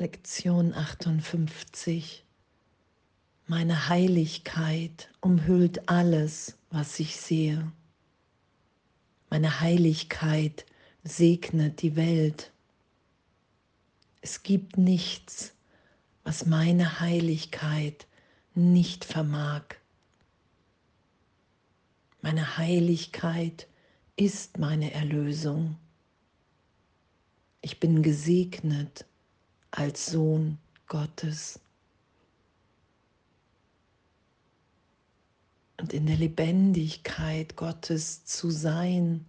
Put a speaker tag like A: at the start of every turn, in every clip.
A: Lektion 58. Meine Heiligkeit umhüllt alles, was ich sehe. Meine Heiligkeit segnet die Welt. Es gibt nichts, was meine Heiligkeit nicht vermag. Meine Heiligkeit ist meine Erlösung. Ich bin gesegnet als Sohn Gottes. Und in der Lebendigkeit Gottes zu sein,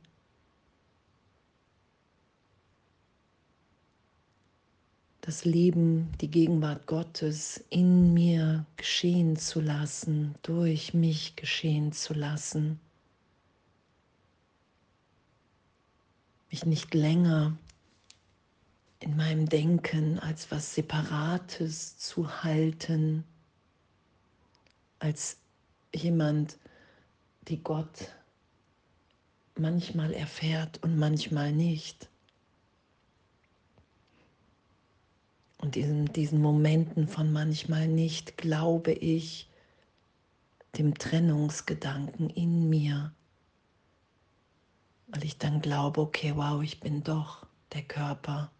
A: das Leben, die Gegenwart Gottes in mir geschehen zu lassen, durch mich geschehen zu lassen. Mich nicht länger in meinem Denken als was Separates zu halten, als jemand, die Gott manchmal erfährt und manchmal nicht. Und in diesen Momenten von manchmal nicht glaube ich dem Trennungsgedanken in mir, weil ich dann glaube, okay, wow, ich bin doch der Körper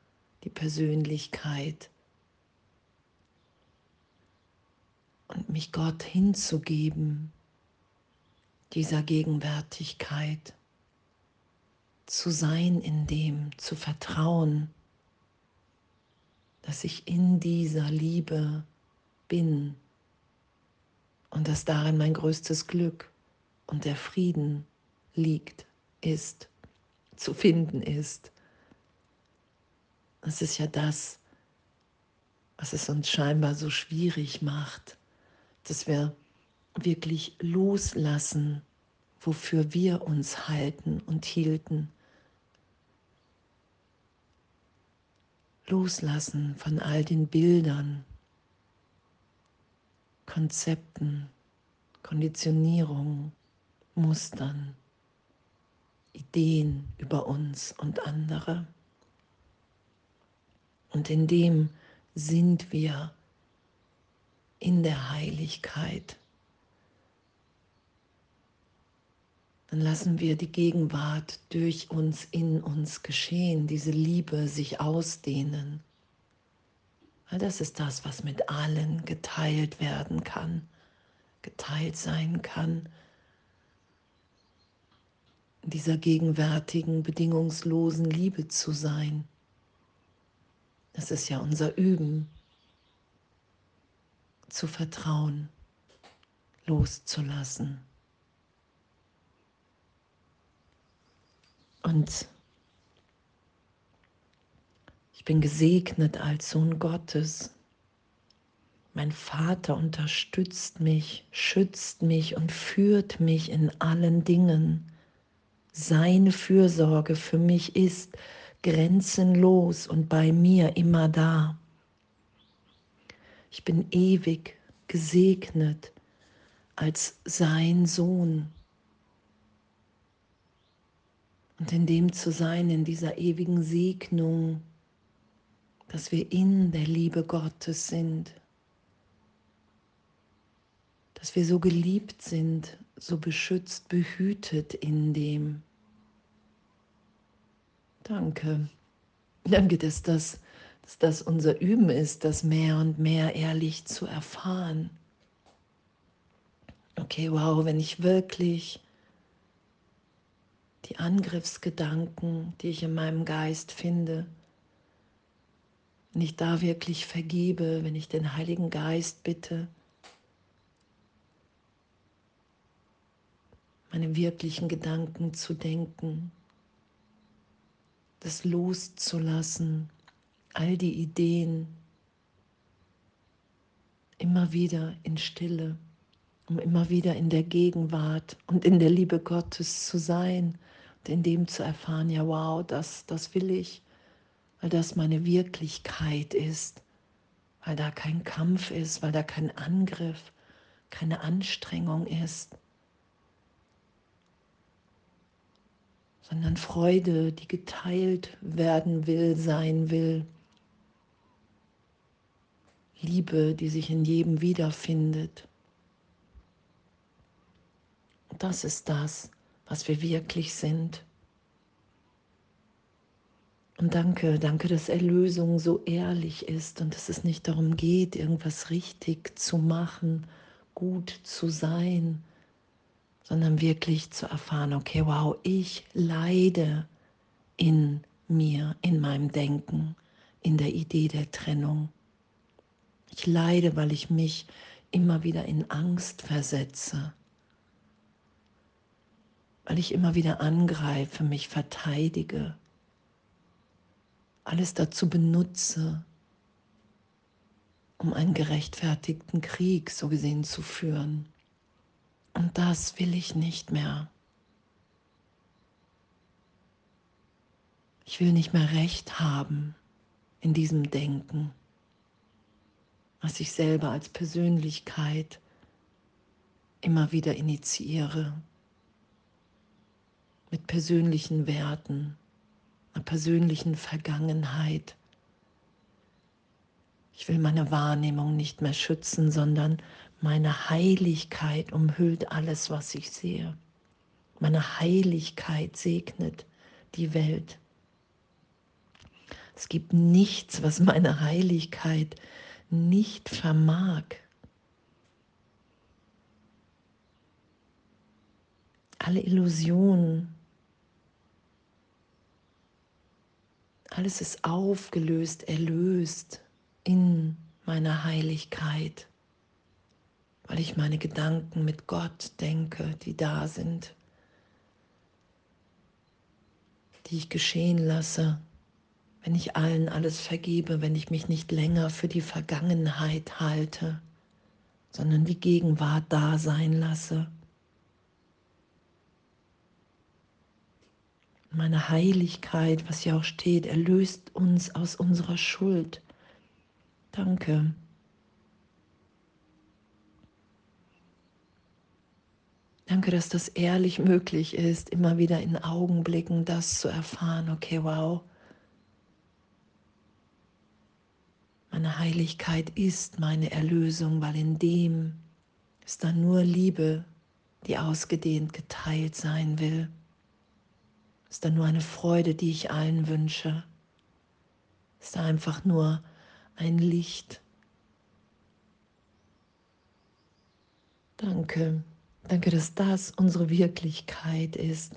A: die Persönlichkeit und mich Gott hinzugeben, dieser Gegenwärtigkeit, zu sein in dem, zu vertrauen, dass ich in dieser Liebe bin und dass darin mein größtes Glück und der Frieden liegt, ist, zu finden ist. Das ist ja das, was es uns scheinbar so schwierig macht, dass wir wirklich loslassen, wofür wir uns halten und hielten. Loslassen von all den Bildern, Konzepten, Konditionierungen, Mustern, Ideen über uns und andere. Und in dem sind wir in der Heiligkeit. Dann lassen wir die Gegenwart durch uns in uns geschehen, diese Liebe sich ausdehnen. Weil das ist das, was mit allen geteilt werden kann, geteilt sein kann. Dieser gegenwärtigen, bedingungslosen Liebe zu sein. Das ist ja unser Üben, zu vertrauen, loszulassen. Und ich bin gesegnet als Sohn Gottes. Mein Vater unterstützt mich, schützt mich und führt mich in allen Dingen. Seine Fürsorge für mich ist grenzenlos und bei mir immer da. Ich bin ewig gesegnet als sein Sohn. Und in dem zu sein, in dieser ewigen Segnung, dass wir in der Liebe Gottes sind, dass wir so geliebt sind, so beschützt, behütet in dem. Danke. Danke, dass das, dass das unser Üben ist, das mehr und mehr ehrlich zu erfahren. Okay, wow, wenn ich wirklich die Angriffsgedanken, die ich in meinem Geist finde, wenn ich da wirklich vergebe, wenn ich den Heiligen Geist bitte, meine wirklichen Gedanken zu denken, das loszulassen, all die Ideen immer wieder in Stille, um immer wieder in der Gegenwart und in der Liebe Gottes zu sein und in dem zu erfahren, ja wow, das, das will ich, weil das meine Wirklichkeit ist, weil da kein Kampf ist, weil da kein Angriff, keine Anstrengung ist, sondern Freude, die geteilt werden will, sein will. Liebe, die sich in jedem wiederfindet. Das ist das, was wir wirklich sind. Und danke, danke, dass Erlösung so ehrlich ist und dass es nicht darum geht, irgendwas richtig zu machen, gut zu sein, sondern wirklich zu erfahren, okay, wow, ich leide in mir, in meinem Denken, in der Idee der Trennung. Ich leide, weil ich mich immer wieder in Angst versetze, weil ich immer wieder angreife, mich verteidige alles dazu benutze, um einen gerechtfertigten Krieg so gesehen zu führen. Und das will ich nicht mehr. Ich will nicht mehr recht haben in diesem Denken, was ich selber als Persönlichkeit immer wieder initiiere, mit persönlichen Werten, einer persönlichen Vergangenheit. Ich will meine Wahrnehmung nicht mehr schützen, sondern meine Heiligkeit umhüllt alles, was ich sehe. Meine Heiligkeit segnet die Welt. Es gibt nichts, was meine Heiligkeit nicht vermag. Alle Illusionen, Alles ist aufgelöst, erlöst in meiner Heiligkeit, weil ich meine Gedanken mit Gott denke, die da sind, die ich geschehen lasse, wenn ich allen alles vergebe, wenn ich mich nicht länger für die Vergangenheit halte, sondern die Gegenwart da sein lasse. meine Heiligkeit, was hier auch steht, erlöst uns aus unserer Schuld. Danke. Danke, dass das ehrlich möglich ist, immer wieder in Augenblicken das zu erfahren. Okay, wow. Meine Heiligkeit ist meine Erlösung, weil in dem ist dann nur Liebe, die ausgedehnt geteilt sein will ist da nur eine Freude, die ich allen wünsche. Ist da einfach nur ein Licht. Danke. Danke, dass das unsere Wirklichkeit ist.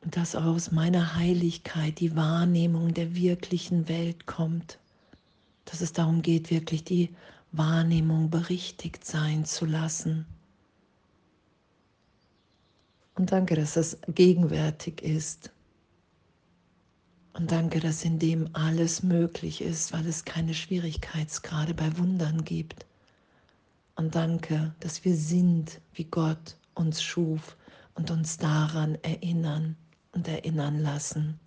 A: Und dass aus meiner Heiligkeit die Wahrnehmung der wirklichen Welt kommt. Dass es darum geht, wirklich die Wahrnehmung berichtigt sein zu lassen. Und danke, dass das gegenwärtig ist. Und danke, dass in dem alles möglich ist, weil es keine Schwierigkeitsgrade bei Wundern gibt. Und danke, dass wir sind, wie Gott uns schuf und uns daran erinnern und erinnern lassen,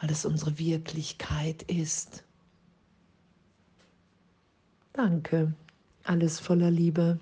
A: weil es unsere Wirklichkeit ist. Danke, alles voller Liebe.